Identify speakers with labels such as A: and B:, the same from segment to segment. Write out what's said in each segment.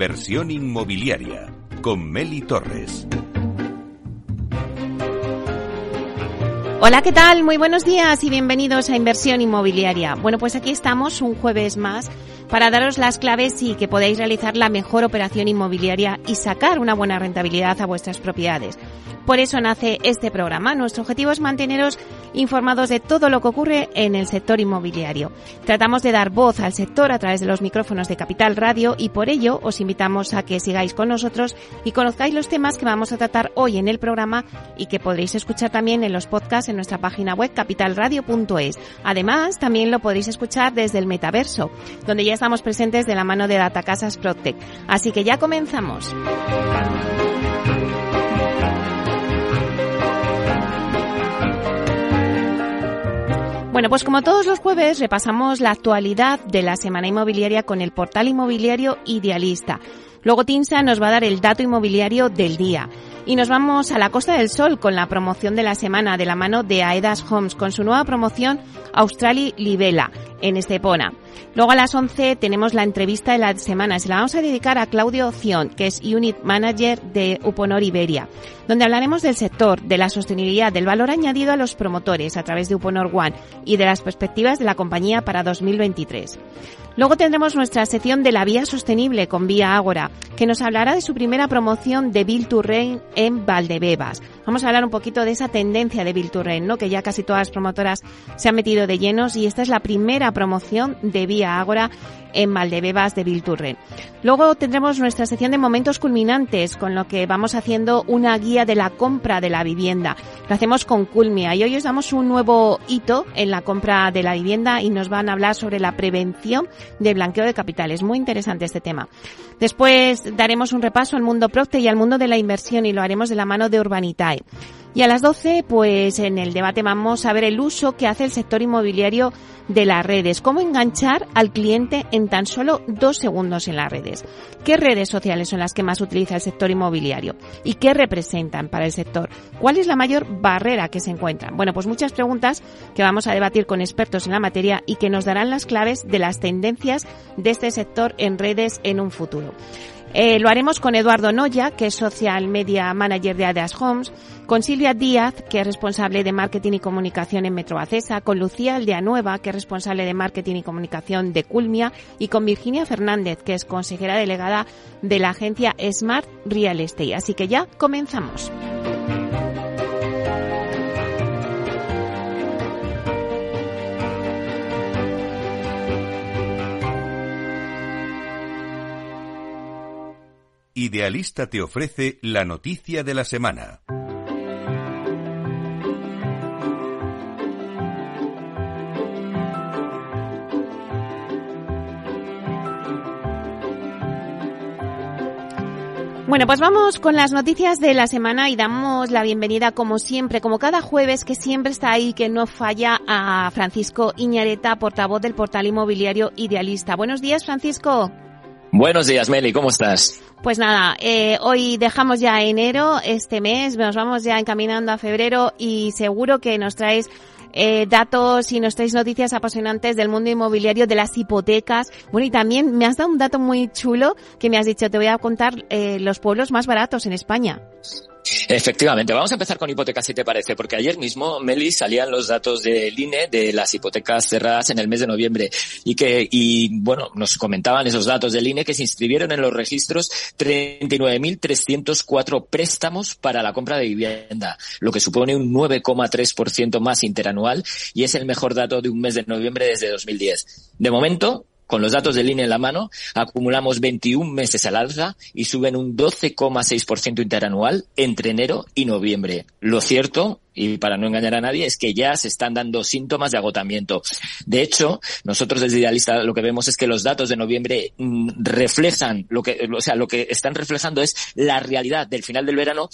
A: Inversión inmobiliaria con Meli Torres.
B: Hola, ¿qué tal? Muy buenos días y bienvenidos a Inversión Inmobiliaria. Bueno, pues aquí estamos un jueves más para daros las claves y que podáis realizar la mejor operación inmobiliaria y sacar una buena rentabilidad a vuestras propiedades. Por eso nace este programa. Nuestro objetivo es manteneros informados de todo lo que ocurre en el sector inmobiliario. Tratamos de dar voz al sector a través de los micrófonos de Capital Radio y por ello os invitamos a que sigáis con nosotros y conozcáis los temas que vamos a tratar hoy en el programa y que podréis escuchar también en los podcasts en nuestra página web capitalradio.es. Además, también lo podréis escuchar desde el metaverso, donde ya estamos presentes de la mano de Datacasas Protec. Así que ya comenzamos. Bueno, pues como todos los jueves repasamos la actualidad de la semana inmobiliaria con el portal inmobiliario Idealista. Luego Tinsa nos va a dar el dato inmobiliario del día. Y nos vamos a la Costa del Sol con la promoción de la semana de la mano de Aedas Homes con su nueva promoción Australi Libela en Estepona. Luego a las 11 tenemos la entrevista de la semana. Se la vamos a dedicar a Claudio Cion, que es Unit Manager de Uponor Iberia, donde hablaremos del sector, de la sostenibilidad, del valor añadido a los promotores a través de Uponor One y de las perspectivas de la compañía para 2023. Luego tendremos nuestra sección de la vía sostenible con Vía Ágora, que nos hablará de su primera promoción de Bill to en Valdebebas. Vamos a hablar un poquito de esa tendencia de Bill to ¿no? Que ya casi todas las promotoras se han metido de llenos y esta es la primera promoción de Vía Ágora en Valdebebas de Vilturren. Luego tendremos nuestra sección de momentos culminantes, con lo que vamos haciendo una guía de la compra de la vivienda. Lo hacemos con Culmia y hoy os damos un nuevo hito en la compra de la vivienda y nos van a hablar sobre la prevención de blanqueo de capitales. Muy interesante este tema. Después daremos un repaso al mundo Procte y al mundo de la inversión y lo haremos de la mano de Urbanitae. Y a las 12, pues en el debate vamos a ver el uso que hace el sector inmobiliario de las redes. Cómo enganchar al cliente en tan solo dos segundos en las redes. ¿Qué redes sociales son las que más utiliza el sector inmobiliario? ¿Y qué representan para el sector? ¿Cuál es la mayor barrera que se encuentran? Bueno, pues muchas preguntas que vamos a debatir con expertos en la materia y que nos darán las claves de las tendencias de este sector en redes en un futuro. Eh, lo haremos con Eduardo Noya, que es Social Media Manager de Adas Homes, con Silvia Díaz, que es responsable de Marketing y Comunicación en Metro Acesa, con Lucía Aldeanueva, que es responsable de Marketing y Comunicación de Culmia, y con Virginia Fernández, que es consejera delegada de la agencia Smart Real Estate. Así que ya comenzamos.
A: Idealista te ofrece la noticia de la semana.
B: Bueno, pues vamos con las noticias de la semana y damos la bienvenida como siempre, como cada jueves que siempre está ahí, que no falla a Francisco Iñareta, portavoz del portal inmobiliario Idealista. Buenos días, Francisco.
C: Buenos días, Meli, ¿cómo estás?
B: Pues nada, eh, hoy dejamos ya enero, este mes, nos vamos ya encaminando a febrero y seguro que nos traes eh, datos y nos traes noticias apasionantes del mundo inmobiliario, de las hipotecas. Bueno, y también me has dado un dato muy chulo que me has dicho, te voy a contar eh, los pueblos más baratos en España.
C: Efectivamente, vamos a empezar con hipotecas si te parece, porque ayer mismo, Meli, salían los datos del INE de las hipotecas cerradas en el mes de noviembre y que, y bueno, nos comentaban esos datos del INE que se inscribieron en los registros 39.304 préstamos para la compra de vivienda, lo que supone un 9,3% más interanual y es el mejor dato de un mes de noviembre desde 2010. De momento, con los datos del INE en la mano, acumulamos 21 meses al alza y suben un 12,6% interanual entre enero y noviembre. Lo cierto, y para no engañar a nadie, es que ya se están dando síntomas de agotamiento. De hecho, nosotros desde Idealista lo que vemos es que los datos de noviembre mm, reflejan o sea, lo que están reflejando es la realidad del final del verano,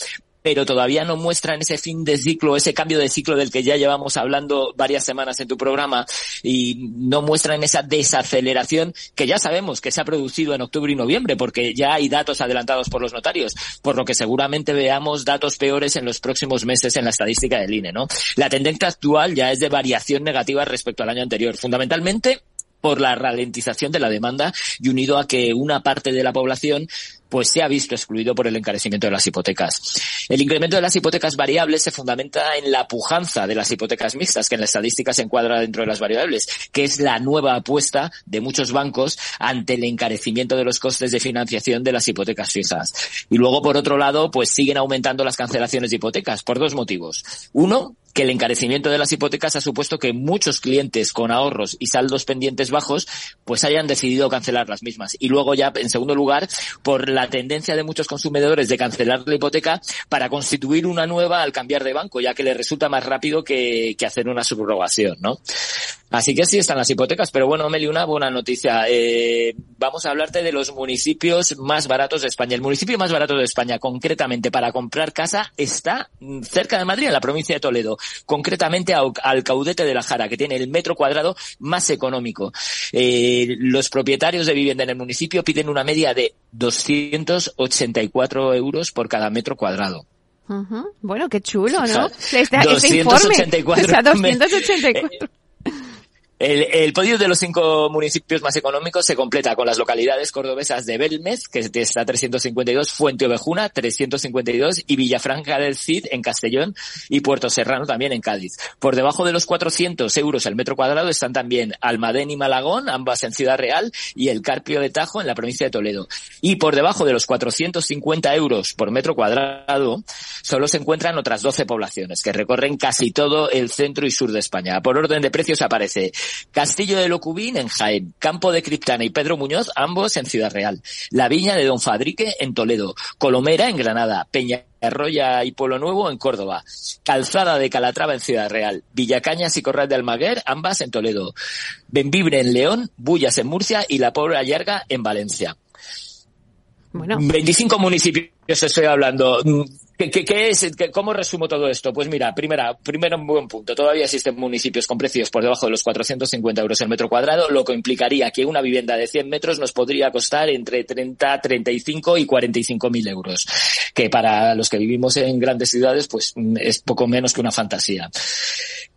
C: pero todavía no muestran ese fin de ciclo, ese cambio de ciclo del que ya llevamos hablando varias semanas en tu programa y no muestran esa desaceleración que ya sabemos que se ha producido en octubre y noviembre porque ya hay datos adelantados por los notarios, por lo que seguramente veamos datos peores en los próximos meses en la estadística del INE, ¿no? La tendencia actual ya es de variación negativa respecto al año anterior, fundamentalmente por la ralentización de la demanda y unido a que una parte de la población pues se ha visto excluido por el encarecimiento de las hipotecas. El incremento de las hipotecas variables se fundamenta en la pujanza de las hipotecas mixtas, que en la estadística se encuadra dentro de las variables, que es la nueva apuesta de muchos bancos ante el encarecimiento de los costes de financiación de las hipotecas fijas. Y luego, por otro lado, pues siguen aumentando las cancelaciones de hipotecas por dos motivos. Uno, que el encarecimiento de las hipotecas ha supuesto que muchos clientes con ahorros y saldos pendientes bajos pues hayan decidido cancelar las mismas. Y luego ya, en segundo lugar, por la tendencia de muchos consumidores de cancelar la hipoteca para constituir una nueva al cambiar de banco, ya que les resulta más rápido que, que hacer una subrogación, ¿no? Así que sí están las hipotecas, pero bueno, Meli, una buena noticia. Eh, vamos a hablarte de los municipios más baratos de España. El municipio más barato de España, concretamente para comprar casa, está cerca de Madrid, en la provincia de Toledo. Concretamente al Caudete de la Jara, que tiene el metro cuadrado más económico. Eh, los propietarios de vivienda en el municipio piden una media de 284 euros por cada metro cuadrado.
B: Bueno, qué chulo, ¿no? Este, este informe. 284.
C: El, el, podio de los cinco municipios más económicos se completa con las localidades cordobesas de Belmez, que está a 352, Fuente Ovejuna, 352, y Villafranca del Cid, en Castellón, y Puerto Serrano, también en Cádiz. Por debajo de los 400 euros el metro cuadrado están también Almadén y Malagón, ambas en Ciudad Real, y el Carpio de Tajo, en la provincia de Toledo. Y por debajo de los 450 euros por metro cuadrado, solo se encuentran otras 12 poblaciones, que recorren casi todo el centro y sur de España. Por orden de precios aparece Castillo de Locubín en Jaén, Campo de Criptana y Pedro Muñoz, ambos en Ciudad Real, La Viña de Don Fadrique en Toledo, Colomera en Granada, Peña Arroya y Polo Nuevo en Córdoba, Calzada de Calatrava en Ciudad Real, Villacañas y Corral de Almaguer, ambas en Toledo, Benvibre en León, Bullas en Murcia. Y La Pobra Yarga en Valencia. Bueno. 25 municipios estoy hablando. ¿Qué, es? ¿Cómo resumo todo esto? Pues mira, primera, primero un buen punto. Todavía existen municipios con precios por debajo de los 450 euros el metro cuadrado, lo que implicaría que una vivienda de 100 metros nos podría costar entre 30, 35 y 45 mil euros, que para los que vivimos en grandes ciudades, pues es poco menos que una fantasía.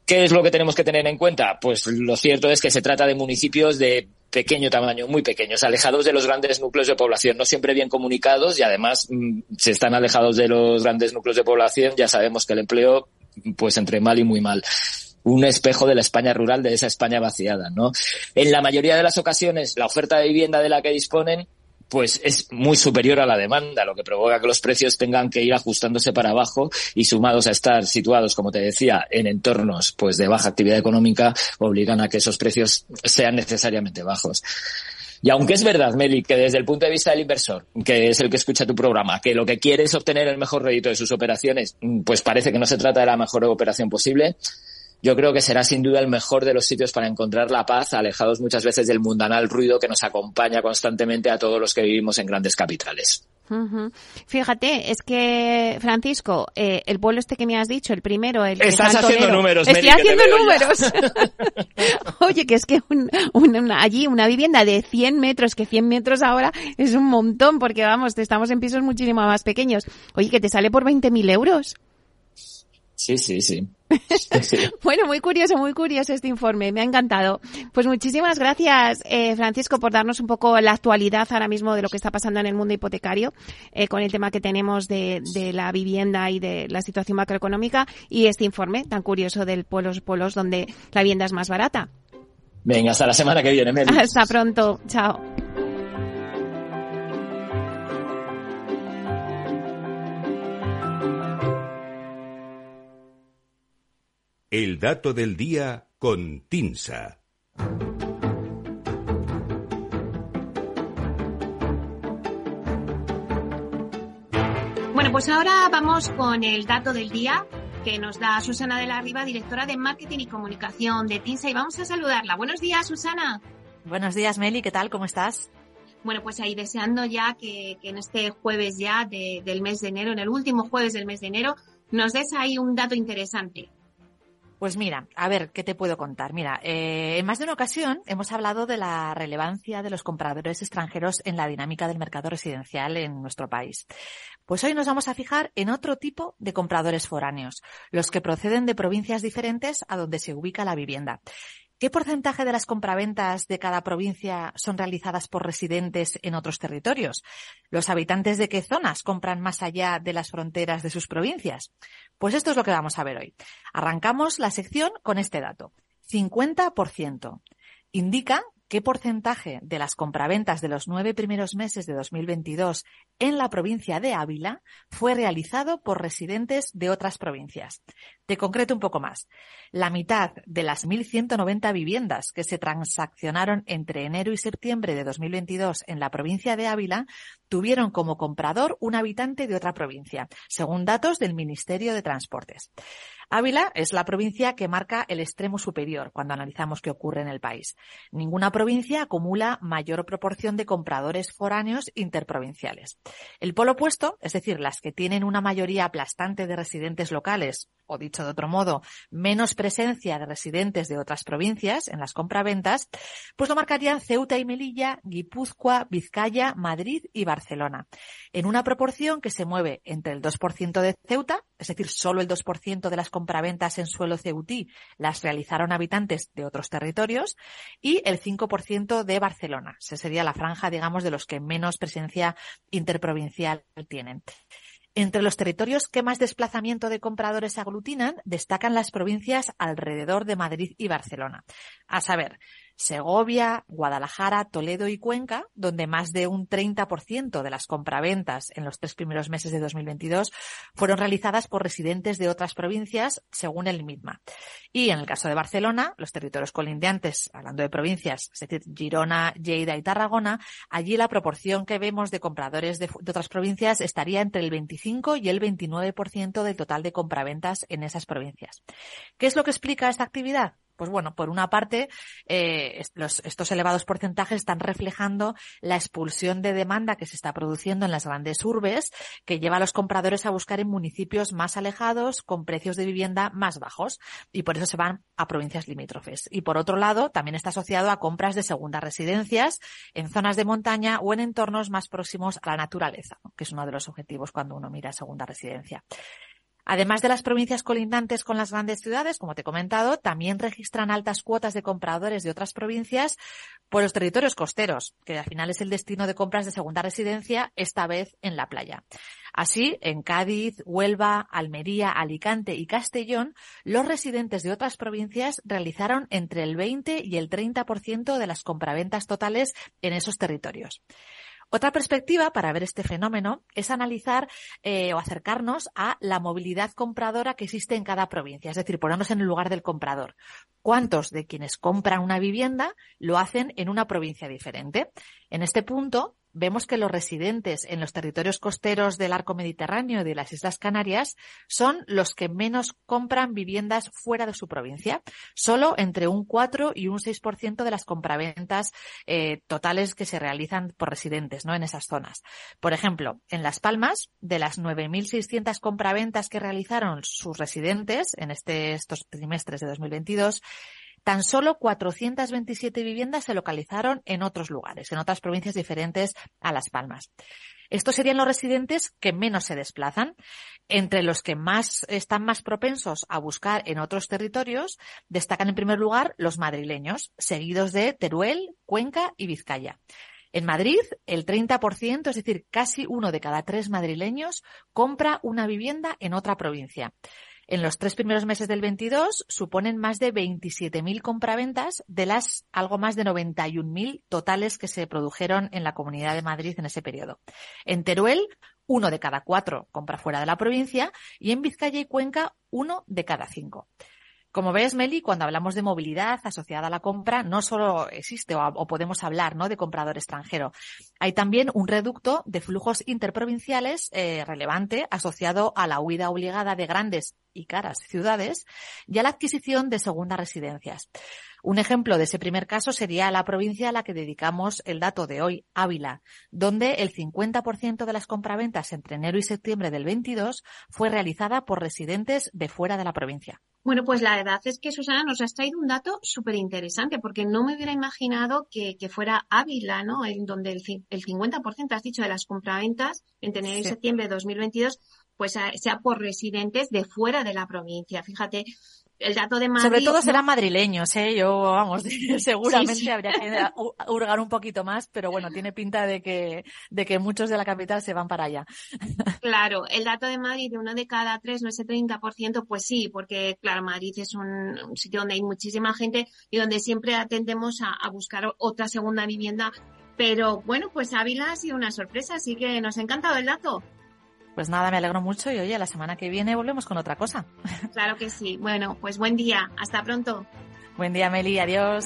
C: ¿Qué es lo que tenemos que tener en cuenta? Pues lo cierto es que se trata de municipios de pequeño tamaño, muy pequeños, alejados de los grandes núcleos de población, no siempre bien comunicados y además mm, si están alejados de los grandes núcleos de población ya sabemos que el empleo pues entre mal y muy mal un espejo de la España rural, de esa España vaciada, ¿no? En la mayoría de las ocasiones, la oferta de vivienda de la que disponen pues es muy superior a la demanda, lo que provoca que los precios tengan que ir ajustándose para abajo y sumados a estar situados, como te decía, en entornos pues de baja actividad económica, obligan a que esos precios sean necesariamente bajos. Y aunque es verdad, Meli, que desde el punto de vista del inversor, que es el que escucha tu programa, que lo que quiere es obtener el mejor rédito de sus operaciones, pues parece que no se trata de la mejor operación posible, yo creo que será sin duda el mejor de los sitios para encontrar la paz, alejados muchas veces del mundanal ruido que nos acompaña constantemente a todos los que vivimos en grandes capitales.
B: Fíjate, es que, Francisco, eh, el pueblo este que me has dicho, el primero, el
C: Estás haciendo números,
B: Estoy haciendo números. Oye, que es que allí una vivienda de 100 metros, que 100 metros ahora es un montón, porque vamos, estamos en pisos muchísimo más pequeños. Oye, que te sale por 20.000 euros.
C: Sí, sí, sí.
B: bueno, muy curioso, muy curioso este informe. Me ha encantado. Pues muchísimas gracias, eh, Francisco, por darnos un poco la actualidad ahora mismo de lo que está pasando en el mundo hipotecario, eh, con el tema que tenemos de, de, la vivienda y de la situación macroeconómica y este informe tan curioso del Polos Polos, donde la vivienda es más barata.
C: Venga, hasta la semana que viene, Meli.
B: Hasta pronto. Chao.
A: El dato del día con Tinsa.
B: Bueno, pues ahora vamos con el dato del día que nos da Susana de la Riva, directora de Marketing y Comunicación de Tinsa, y vamos a saludarla. Buenos días, Susana.
D: Buenos días, Meli, ¿qué tal? ¿Cómo estás?
B: Bueno, pues ahí deseando ya que, en este jueves ya del mes de enero, en el último jueves del mes de enero, nos des ahí un dato interesante.
D: Pues mira, a ver, ¿qué te puedo contar? Mira, eh, en más de una ocasión hemos hablado de la relevancia de los compradores extranjeros en la dinámica del mercado residencial en nuestro país. Pues hoy nos vamos a fijar en otro tipo de compradores foráneos, los que proceden de provincias diferentes a donde se ubica la vivienda. ¿Qué porcentaje de las compraventas de cada provincia son realizadas por residentes en otros territorios? ¿Los habitantes de qué zonas compran más allá de las fronteras de sus provincias? Pues esto es lo que vamos a ver hoy. Arrancamos la sección con este dato. 50%. Indica qué porcentaje de las compraventas de los nueve primeros meses de 2022 en la provincia de Ávila fue realizado por residentes de otras provincias. Te concreto un poco más. La mitad de las 1.190 viviendas que se transaccionaron entre enero y septiembre de 2022 en la provincia de Ávila tuvieron como comprador un habitante de otra provincia, según datos del Ministerio de Transportes. Ávila es la provincia que marca el extremo superior cuando analizamos qué ocurre en el país. Ninguna provincia acumula mayor proporción de compradores foráneos interprovinciales. El polo opuesto, es decir, las que tienen una mayoría aplastante de residentes locales, o dicho de otro modo, menos presencia de residentes de otras provincias en las compraventas, pues lo marcarían Ceuta y Melilla, Guipúzcoa, Vizcaya, Madrid y Barcelona, en una proporción que se mueve entre el 2% de Ceuta, es decir, solo el 2% de las compraventas en suelo ceutí las realizaron habitantes de otros territorios y el 5% de Barcelona. Esa sería la franja, digamos, de los que menos presencia interprovincial tienen. Entre los territorios que más desplazamiento de compradores aglutinan, destacan las provincias alrededor de Madrid y Barcelona. A saber, Segovia, Guadalajara, Toledo y Cuenca, donde más de un 30% de las compraventas en los tres primeros meses de 2022 fueron realizadas por residentes de otras provincias, según el MITMA. Y en el caso de Barcelona, los territorios colindantes, hablando de provincias, es decir, Girona, Lleida y Tarragona, allí la proporción que vemos de compradores de, de otras provincias estaría entre el 25 y el 29% del total de compraventas en esas provincias. ¿Qué es lo que explica esta actividad? Pues bueno, por una parte, eh, estos elevados porcentajes están reflejando la expulsión de demanda que se está produciendo en las grandes urbes, que lleva a los compradores a buscar en municipios más alejados, con precios de vivienda más bajos, y por eso se van a provincias limítrofes. Y por otro lado, también está asociado a compras de segundas residencias en zonas de montaña o en entornos más próximos a la naturaleza, que es uno de los objetivos cuando uno mira segunda residencia. Además de las provincias colindantes con las grandes ciudades, como te he comentado, también registran altas cuotas de compradores de otras provincias por los territorios costeros, que al final es el destino de compras de segunda residencia, esta vez en la playa. Así, en Cádiz, Huelva, Almería, Alicante y Castellón, los residentes de otras provincias realizaron entre el 20 y el 30% de las compraventas totales en esos territorios. Otra perspectiva para ver este fenómeno es analizar eh, o acercarnos a la movilidad compradora que existe en cada provincia, es decir, ponernos en el lugar del comprador. ¿Cuántos de quienes compran una vivienda lo hacen en una provincia diferente? En este punto, vemos que los residentes en los territorios costeros del arco mediterráneo y de las Islas Canarias son los que menos compran viviendas fuera de su provincia. Solo entre un 4 y un 6% de las compraventas eh, totales que se realizan por residentes ¿no? en esas zonas. Por ejemplo, en Las Palmas, de las 9.600 compraventas que realizaron sus residentes en este, estos trimestres de 2022, Tan solo 427 viviendas se localizaron en otros lugares, en otras provincias diferentes a Las Palmas. Estos serían los residentes que menos se desplazan. Entre los que más están más propensos a buscar en otros territorios, destacan en primer lugar los madrileños, seguidos de Teruel, Cuenca y Vizcaya. En Madrid, el 30%, es decir, casi uno de cada tres madrileños, compra una vivienda en otra provincia. En los tres primeros meses del 22 suponen más de 27.000 compraventas de las algo más de 91.000 totales que se produjeron en la Comunidad de Madrid en ese periodo. En Teruel, uno de cada cuatro compra fuera de la provincia y en Vizcaya y Cuenca, uno de cada cinco. Como ves, Meli, cuando hablamos de movilidad asociada a la compra, no solo existe o, podemos hablar ¿no? de comprador extranjero. Hay también un reducto de flujos interprovinciales eh, relevante asociado a la huida obligada de grandes y caras ciudades y a la adquisición de segundas residencias. Un ejemplo de ese primer caso sería la provincia a la que dedicamos el dato de hoy, Ávila, donde el 50% de las compraventas entre enero y septiembre del 22 fue realizada por residentes de fuera de la provincia.
E: Bueno, pues la verdad es que Susana nos has traído un dato súper interesante porque no me hubiera imaginado que, fuera Ávila, ¿no? En donde el, el 50% has dicho de las compraventas entre enero y septiembre de 2022 pues sea por residentes de fuera de la provincia. Fíjate, el dato de Madrid.
D: Sobre todo serán madrileños, ¿eh? Yo, vamos, seguramente habría que hurgar un poquito más, pero bueno, tiene pinta de que, de que muchos de la capital se van para allá.
E: Claro, el dato de Madrid de uno de cada tres, no ese 30%, pues sí, porque claro, Madrid es un, sitio donde hay muchísima gente y donde siempre atendemos a, a buscar otra segunda vivienda. Pero bueno, pues Ávila ha sido una sorpresa, así que nos ha encantado el dato.
D: Pues nada, me alegro mucho y oye, la semana que viene volvemos con otra cosa.
E: Claro que sí. Bueno, pues buen día. Hasta pronto.
D: Buen día, Meli. Adiós.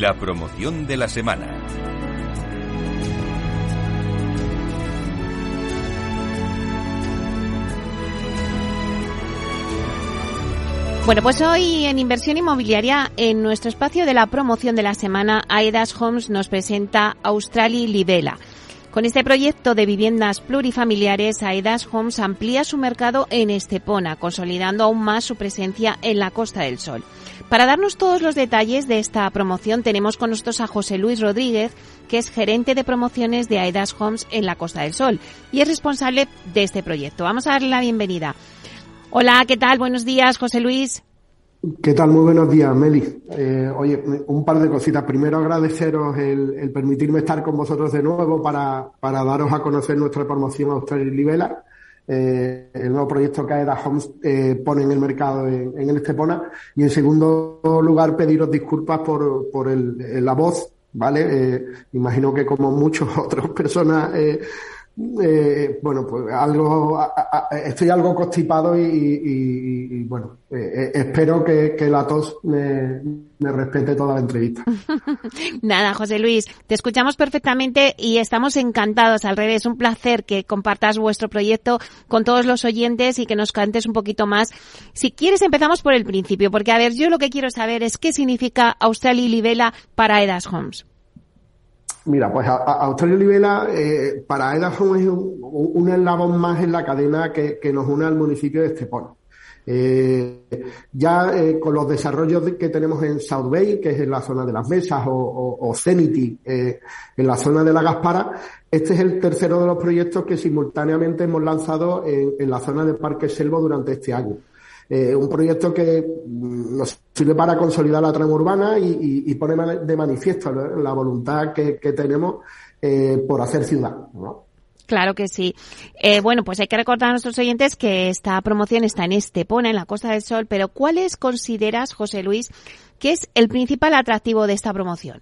A: La promoción de la semana.
B: Bueno, pues hoy en Inversión Inmobiliaria, en nuestro espacio de la promoción de la semana, Aedas Homes nos presenta Australi Libela. Con este proyecto de viviendas plurifamiliares, Aedas Homes amplía su mercado en Estepona, consolidando aún más su presencia en la Costa del Sol. Para darnos todos los detalles de esta promoción tenemos con nosotros a José Luis Rodríguez, que es gerente de promociones de Aedas Homes en la Costa del Sol y es responsable de este proyecto. Vamos a darle la bienvenida. Hola, ¿qué tal? Buenos días, José Luis.
F: ¿Qué tal? Muy buenos días, Meli. Eh, oye, un par de cositas. Primero, agradeceros el, permitirme estar con vosotros de nuevo para, para daros a conocer nuestra promoción Australia Libela eh, el nuevo proyecto que AEDA Homes eh, pone en el mercado en, el Estepona. Y en segundo lugar, pediros disculpas por, por el, la voz, ¿vale? Eh, imagino que como muchas otras personas eh, bueno, pues algo, estoy algo constipado y, bueno, eh, eh, espero que, la tos me, respete toda la entrevista.
B: Nada, José Luis, te escuchamos perfectamente y estamos encantados. Al revés, un placer que compartas vuestro proyecto con todos los oyentes y que nos cantes un poquito más. Si quieres, empezamos por el principio, porque a ver, yo lo que quiero saber es qué significa Australia y Libela para Edas Homes.
F: Mira, pues Australia Libela eh, para Edafon es un, eslabón más en la cadena que, nos une al municipio de Estepona. Eh, ya eh, con los desarrollos que tenemos en South Bay, que es en la zona de las mesas, o, o, Zenity, en la zona de la Gaspara, este es el tercero de los proyectos que simultáneamente hemos lanzado en, en la zona de Parque Selvo durante este año. Eh, un proyecto que mm, nos sirve para consolidar la trama urbana y, pone de manifiesto la voluntad que, tenemos eh, por hacer ciudad.
B: Claro que sí. Eh, bueno, pues hay que recordar a nuestros oyentes que esta promoción está en Estepona, en la Costa del Sol, pero ¿cuáles consideras, José Luis, que es el principal atractivo de esta promoción?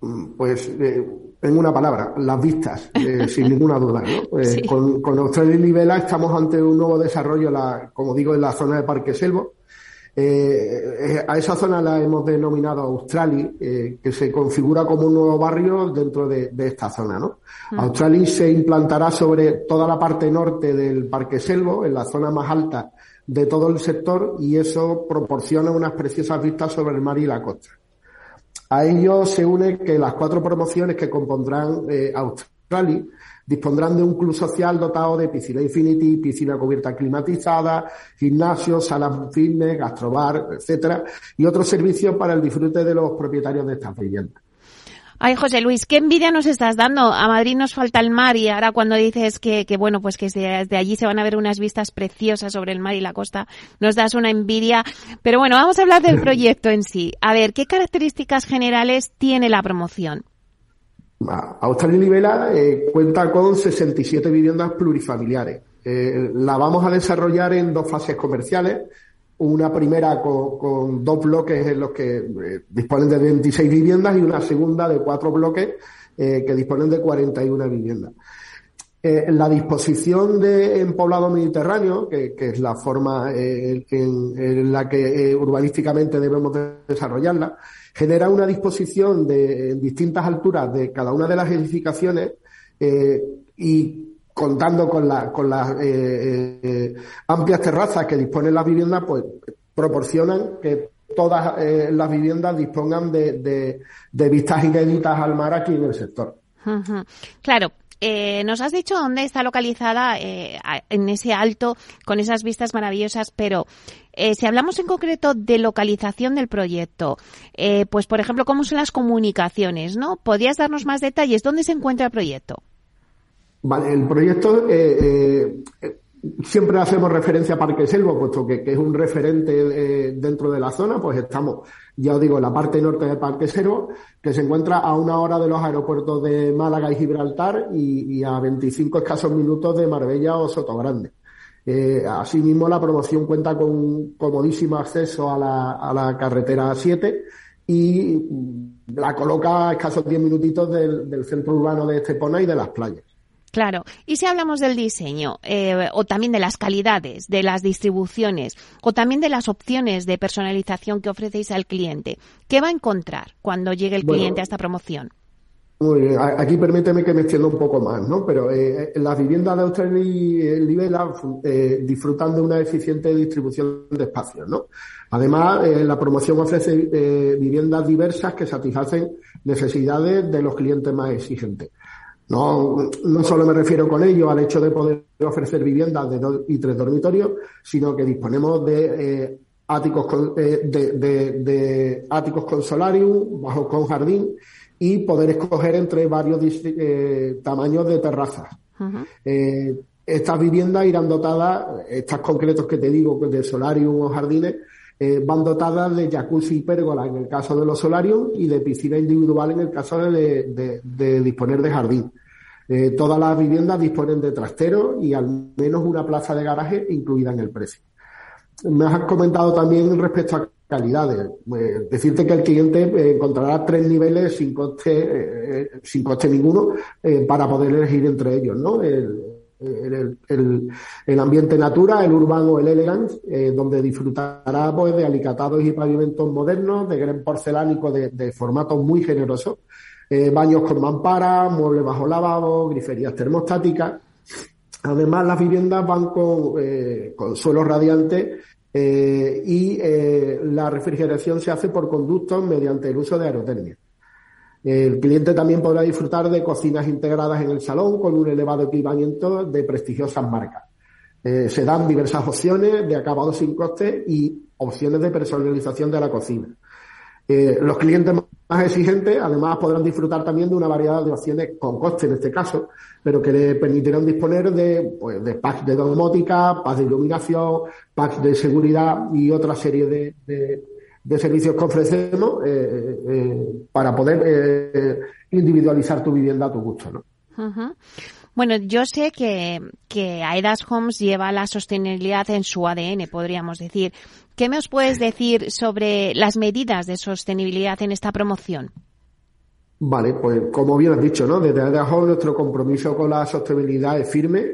F: Mm, pues eh, en una palabra, las vistas, eh, sin ninguna duda. Eh, con, con Australia y Nivela estamos ante un nuevo desarrollo, la, como digo, en la zona de Parque Selvo. a esa zona la hemos denominado Australia, que se configura como un nuevo barrio dentro de, esta zona. ¿no? Mm. Australia se implantará sobre toda la parte norte del Parque Selvo, en la zona más alta de todo el sector, y eso proporciona unas preciosas vistas sobre el mar y la costa. A ello se une que las cuatro promociones que compondrán eh, Australia dispondrán de un club social dotado de piscina infinity, piscina cubierta climatizada, gimnasio, sala fitness, gastrobar, etcétera, y otros servicios para el disfrute de los propietarios de estas viviendas.
B: Ay, José Luis, qué envidia nos estás dando. A Madrid nos falta el mar y ahora cuando dices que, que bueno, pues que desde allí se van a ver unas vistas preciosas sobre el mar y la costa, nos das una envidia. Pero bueno, vamos a hablar del proyecto en sí. A ver, ¿qué características generales tiene la promoción?
F: Australia Libela eh, cuenta con 67 viviendas plurifamiliares. Eh, la vamos a desarrollar en dos fases comerciales una primera con, dos bloques en los que eh, disponen de 26 viviendas y una segunda de cuatro bloques que disponen de 41 viviendas. la disposición de, en poblado mediterráneo, que, es la forma en, la que urbanísticamente debemos desarrollarla, genera una disposición de en distintas alturas de cada una de las edificaciones y contando con, la, con las eh, eh, eh, amplias terrazas que disponen las viviendas, pues proporcionan que todas las viviendas dispongan de, de, vistas inéditas al mar aquí en el sector.
B: Claro, nos has dicho dónde está localizada en ese alto con esas vistas maravillosas, pero si hablamos en concreto de localización del proyecto, pues por ejemplo, ¿cómo son las comunicaciones? ¿No? ¿Podrías darnos más detalles? ¿Dónde se encuentra el proyecto?
F: Vale, el proyecto eh, eh, siempre hacemos referencia a Parque Selvo, puesto que, es un referente eh, dentro de la zona, pues estamos, ya os digo, en la parte norte de Parque Selvo, que se encuentra a una hora de los aeropuertos de Málaga y Gibraltar y, a 25 escasos minutos de Marbella o Sotogrande. Eh, asimismo, la promoción cuenta con un comodísimo acceso a la, a la carretera 7 y la coloca a escasos 10 minutitos del centro urbano de Estepona y de las playas.
B: Claro. Y si hablamos del diseño, eh, o también de las calidades, de las distribuciones, o también de las opciones de personalización que ofrecéis al cliente, ¿qué va a encontrar cuando llegue el cliente a esta promoción?
F: Aquí permíteme que me extienda un poco más, ¿no? Pero eh, las viviendas de Australia y Libela eh, disfrutan de una eficiente distribución de espacios, ¿no? Además, eh, la promoción ofrece eh, viviendas diversas que satisfacen necesidades de los clientes más exigentes. No, no solo me refiero con ello al hecho de poder ofrecer viviendas de dos y tres dormitorios, sino que disponemos de eh, áticos con, eh, de, de, áticos con solarium, bajos con jardín y poder escoger entre varios eh, tamaños de terrazas. estas viviendas irán dotadas, estas concretos que te digo, de solarium o jardines, eh, van dotadas de jacuzzi y pérgola en el caso de los solarios y de piscina individual en el caso de, disponer de jardín. Eh, todas las viviendas disponen de trastero y al menos una plaza de garaje incluida en el precio. Me has comentado también respecto a calidades. Eh, decirte que el cliente encontrará tres niveles sin coste, sin coste ninguno para poder elegir entre ellos, ¿no? el, el, el, ambiente natura, el urbano, el elegance, eh, donde disfrutará pues, de alicatados y pavimentos modernos, de gran porcelánico de, de formatos muy generosos, eh, baños con mampara, muebles bajo lavabo, griferías termostáticas. Además, las viviendas van con, eh, con suelos radiantes y la refrigeración se hace por conductos mediante el uso de aerotermia. El cliente también podrá disfrutar de cocinas integradas en el salón con un elevado equipamiento de prestigiosas marcas. Eh, se dan diversas opciones de acabado sin coste y opciones de personalización de la cocina. Eh, los clientes más exigentes además podrán disfrutar también de una variedad de opciones con coste en este caso, pero que le permitirán disponer de, pues, de packs de domótica, packs de iluminación, packs de seguridad y otra serie de de servicios que ofrecemos eh, eh, eh, para poder individualizar tu vivienda a tu gusto, ¿no?
B: Bueno, yo sé que, que Aedas Homes lleva la sostenibilidad en su ADN, podríamos decir. ¿Qué me os puedes decir sobre las medidas de sostenibilidad en esta promoción?
F: Vale, pues como bien has dicho, ¿no? Desde Aedas Homes nuestro compromiso con la sostenibilidad es firme.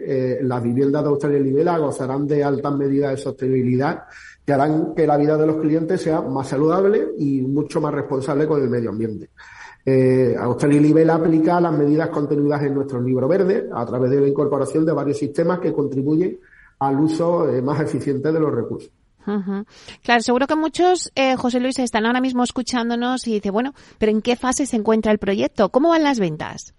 F: las viviendas de Australia y Libela gozarán de altas medidas de sostenibilidad que harán que la vida de los clientes sea más saludable y mucho más responsable con el medio ambiente. Eh, Australia Libel aplica las medidas contenidas en nuestro libro verde a través de la incorporación de varios sistemas que contribuyen al uso eh, más eficiente de los recursos.
B: Claro, seguro que muchos, eh, José Luis, están ahora mismo escuchándonos y dice, bueno, pero ¿en qué fase se encuentra el proyecto? ¿Cómo van las ventas?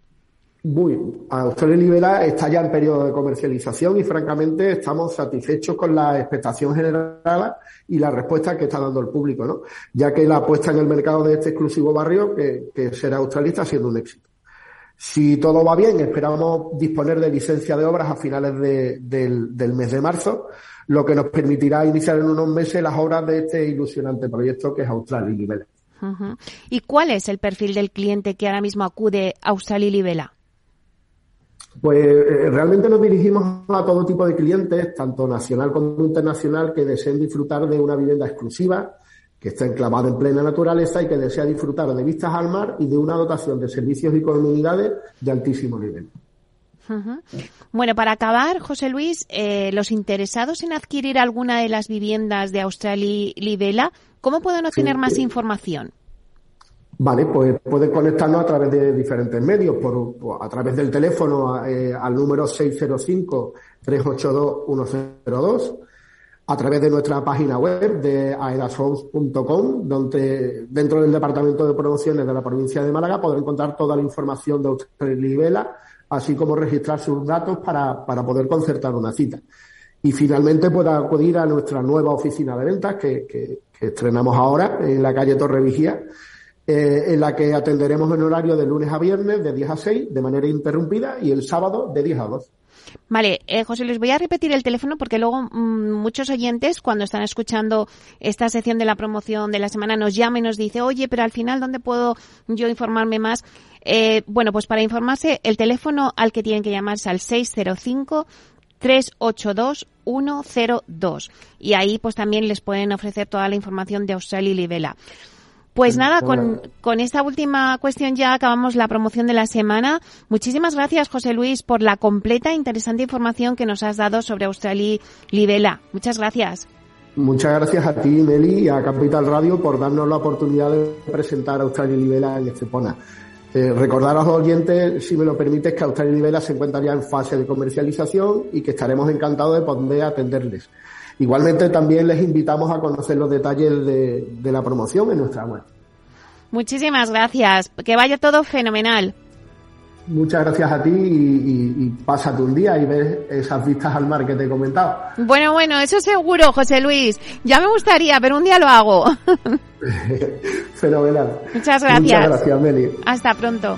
F: Muy, Australia Libela está ya en periodo de comercialización y francamente estamos satisfechos con la expectación generada y la respuesta que está dando el público, ¿no? Ya que la apuesta en el mercado de este exclusivo barrio, que, será Australia, está siendo un éxito. Si todo va bien, esperamos disponer de licencia de obras a finales del, mes de marzo, lo que nos permitirá iniciar en unos meses las obras de este ilusionante proyecto que es Australia Libela.
B: ¿Y cuál es el perfil del cliente que ahora mismo acude a Australia Libela?
F: Pues eh, realmente nos dirigimos a todo tipo de clientes, tanto nacional como internacional, que deseen disfrutar de una vivienda exclusiva, que está enclavada en plena naturaleza y que desea disfrutar de vistas al mar y de una dotación de servicios y comunidades de altísimo nivel.
B: Bueno, para acabar, José Luis, eh, los interesados en adquirir alguna de las viviendas de Australia Libela, ¿cómo pueden obtener más información?
F: Vale, pues pueden conectarnos a través de diferentes medios, por, a través del teléfono eh, al número 605-382-102, a través de nuestra página web de aedashomes.com, donde dentro del Departamento de Promociones de la provincia de Málaga podrán encontrar toda la información de Australia Libela así como registrar sus datos para, para poder concertar una cita. Y finalmente pueda acudir a nuestra nueva oficina de ventas que, que, estrenamos ahora en la calle Torrevigía, eh, en la que atenderemos en horario de lunes a viernes de 10 a 6 de manera interrumpida y el sábado de 10 a 2.
B: Vale, eh, José, les voy a repetir el teléfono porque luego mm, muchos oyentes cuando están escuchando esta sección de la promoción de la semana nos llaman y nos dice, oye, pero al final, ¿dónde puedo yo informarme más? Eh, bueno, pues para informarse, el teléfono al que tienen que llamarse al 605 382 102 y ahí pues también les pueden ofrecer toda la información de Australia y Libela. Pues nada, con, con, esta última cuestión ya acabamos la promoción de la semana. Muchísimas gracias, José Luis, por la completa e interesante información que nos has dado sobre Australia Libela. Muchas gracias.
F: Muchas gracias a ti, Meli, y a Capital Radio por darnos la oportunidad de presentar Australia y Libela en Estepona. Eh, recordar a los oyentes, si me lo permites, que Australia Libela se encuentra ya en fase de comercialización y que estaremos encantados de poder atenderles. Igualmente también les invitamos a conocer los detalles de, de la promoción en nuestra web.
B: Muchísimas gracias. Que vaya todo fenomenal.
F: Muchas gracias a ti y, pásate un día y ves esas vistas al mar que te he comentado.
B: Bueno, bueno, eso seguro, José Luis. Ya me gustaría, pero un día lo hago.
F: Fenomenal.
B: Muchas gracias.
F: Muchas gracias, Meli.
B: Hasta pronto.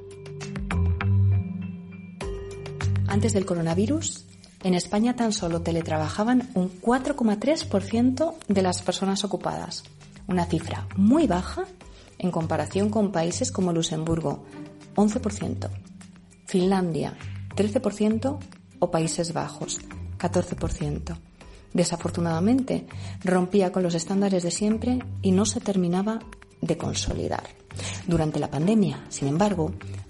G: Antes del coronavirus, en España tan solo teletrabajaban un 4,3% de las personas ocupadas, una cifra muy baja en comparación con países como Luxemburgo, 11%, Finlandia, 13% o Países Bajos, 14%. Desafortunadamente, rompía con los estándares de siempre y no se terminaba de consolidar. Durante la pandemia, sin embargo,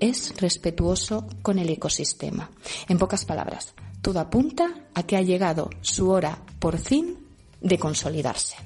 G: es respetuoso con el ecosistema. En pocas palabras, todo apunta a que ha llegado su hora, por fin, de consolidarse.